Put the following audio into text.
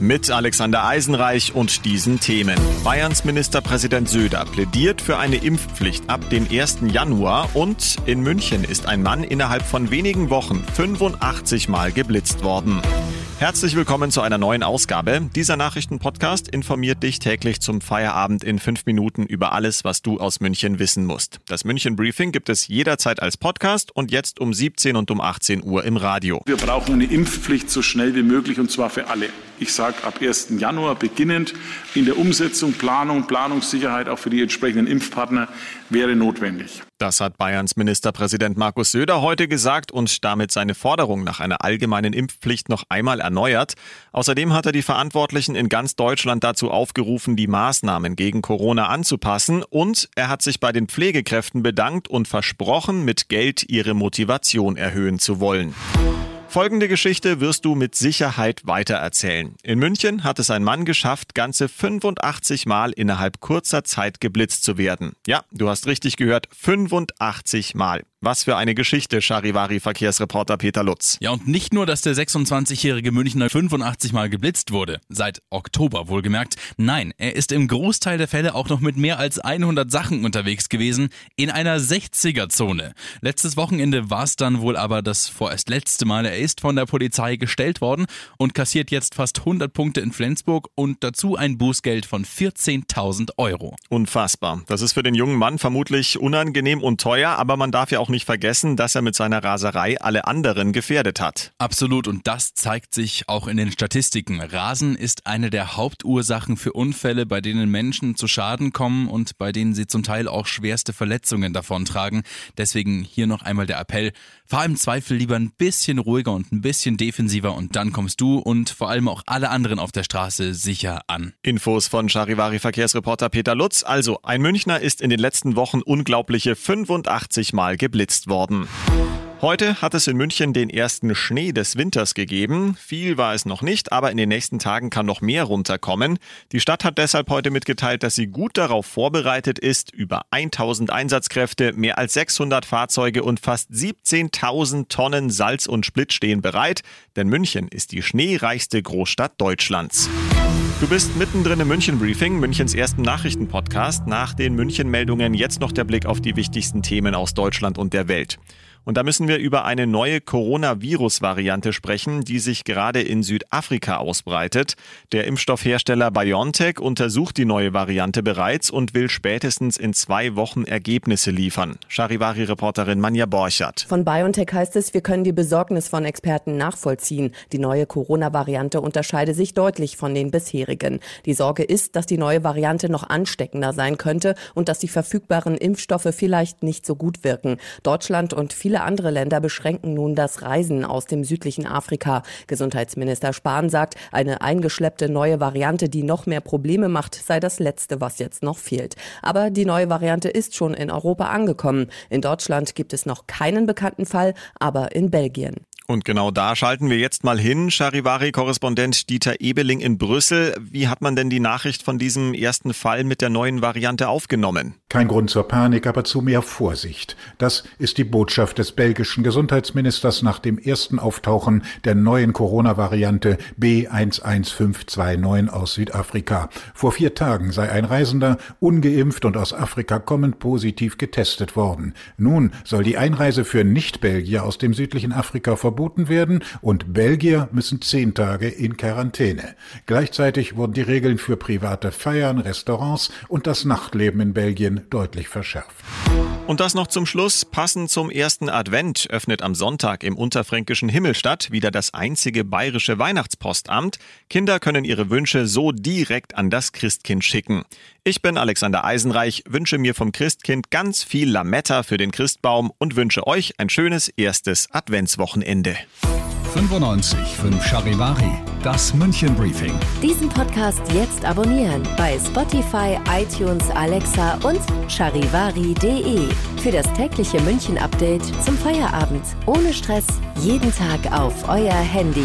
Mit Alexander Eisenreich und diesen Themen. Bayerns Ministerpräsident Söder plädiert für eine Impfpflicht ab dem 1. Januar und in München ist ein Mann innerhalb von wenigen Wochen 85 Mal geblitzt worden. Herzlich willkommen zu einer neuen Ausgabe. Dieser Nachrichtenpodcast informiert dich täglich zum Feierabend in fünf Minuten über alles, was du aus München wissen musst. Das München Briefing gibt es jederzeit als Podcast und jetzt um 17 und um 18 Uhr im Radio. Wir brauchen eine Impfpflicht so schnell wie möglich und zwar für alle. Ich sage ab 1. Januar beginnend in der Umsetzung, Planung, Planungssicherheit auch für die entsprechenden Impfpartner wäre notwendig. Das hat Bayerns Ministerpräsident Markus Söder heute gesagt und damit seine Forderung nach einer allgemeinen Impfpflicht noch einmal erneuert. Außerdem hat er die Verantwortlichen in ganz Deutschland dazu aufgerufen, die Maßnahmen gegen Corona anzupassen und er hat sich bei den Pflegekräften bedankt und versprochen, mit Geld ihre Motivation erhöhen zu wollen. Folgende Geschichte wirst du mit Sicherheit weitererzählen. In München hat es ein Mann geschafft, ganze 85 Mal innerhalb kurzer Zeit geblitzt zu werden. Ja, du hast richtig gehört, 85 Mal. Was für eine Geschichte, Charivari-Verkehrsreporter Peter Lutz. Ja, und nicht nur, dass der 26-jährige Münchner 85 Mal geblitzt wurde, seit Oktober wohlgemerkt. Nein, er ist im Großteil der Fälle auch noch mit mehr als 100 Sachen unterwegs gewesen, in einer 60er-Zone. Letztes Wochenende war es dann wohl aber das vorerst letzte Mal. Er ist von der Polizei gestellt worden und kassiert jetzt fast 100 Punkte in Flensburg und dazu ein Bußgeld von 14.000 Euro. Unfassbar. Das ist für den jungen Mann vermutlich unangenehm und teuer, aber man darf ja auch auch nicht vergessen, dass er mit seiner Raserei alle anderen gefährdet hat. Absolut und das zeigt sich auch in den Statistiken. Rasen ist eine der Hauptursachen für Unfälle, bei denen Menschen zu Schaden kommen und bei denen sie zum Teil auch schwerste Verletzungen davontragen. Deswegen hier noch einmal der Appell, fahr im Zweifel lieber ein bisschen ruhiger und ein bisschen defensiver und dann kommst du und vor allem auch alle anderen auf der Straße sicher an. Infos von Charivari Verkehrsreporter Peter Lutz. Also, ein Münchner ist in den letzten Wochen unglaubliche 85 Mal geblieben geblitzt worden. Heute hat es in München den ersten Schnee des Winters gegeben. Viel war es noch nicht, aber in den nächsten Tagen kann noch mehr runterkommen. Die Stadt hat deshalb heute mitgeteilt, dass sie gut darauf vorbereitet ist. Über 1000 Einsatzkräfte, mehr als 600 Fahrzeuge und fast 17.000 Tonnen Salz und Split stehen bereit. Denn München ist die schneereichste Großstadt Deutschlands. Du bist mittendrin im München Briefing, Münchens ersten Nachrichtenpodcast. Nach den München-Meldungen jetzt noch der Blick auf die wichtigsten Themen aus Deutschland und der Welt. Und da müssen wir über eine neue Coronavirus-Variante sprechen, die sich gerade in Südafrika ausbreitet. Der Impfstoffhersteller BioNTech untersucht die neue Variante bereits und will spätestens in zwei Wochen Ergebnisse liefern. Charivari-Reporterin Manja Borchert. Von BioNTech heißt es, wir können die Besorgnis von Experten nachvollziehen. Die neue Corona-Variante unterscheide sich deutlich von den bisherigen. Die Sorge ist, dass die neue Variante noch ansteckender sein könnte und dass die verfügbaren Impfstoffe vielleicht nicht so gut wirken. Deutschland und viele Viele andere Länder beschränken nun das Reisen aus dem südlichen Afrika. Gesundheitsminister Spahn sagt, eine eingeschleppte neue Variante, die noch mehr Probleme macht, sei das Letzte, was jetzt noch fehlt. Aber die neue Variante ist schon in Europa angekommen. In Deutschland gibt es noch keinen bekannten Fall, aber in Belgien. Und genau da schalten wir jetzt mal hin. Charivari-Korrespondent Dieter Ebeling in Brüssel. Wie hat man denn die Nachricht von diesem ersten Fall mit der neuen Variante aufgenommen? Kein Grund zur Panik, aber zu mehr Vorsicht. Das ist die Botschaft des belgischen Gesundheitsministers nach dem ersten Auftauchen der neuen Corona-Variante B11529 aus Südafrika. Vor vier Tagen sei ein Reisender ungeimpft und aus Afrika kommend positiv getestet worden. Nun soll die Einreise für Nicht-Belgier aus dem südlichen Afrika verboten verboten werden und Belgier müssen zehn Tage in Quarantäne. Gleichzeitig wurden die Regeln für private Feiern, Restaurants und das Nachtleben in Belgien deutlich verschärft. Und das noch zum Schluss. Passend zum ersten Advent öffnet am Sonntag im unterfränkischen Himmelstadt wieder das einzige bayerische Weihnachtspostamt. Kinder können ihre Wünsche so direkt an das Christkind schicken. Ich bin Alexander Eisenreich, wünsche mir vom Christkind ganz viel Lametta für den Christbaum und wünsche euch ein schönes erstes Adventswochenende. 95 5 Charivari, das München Briefing. Diesen Podcast jetzt abonnieren bei Spotify, iTunes, Alexa und charivari.de. Für das tägliche München Update zum Feierabend. Ohne Stress, jeden Tag auf euer Handy.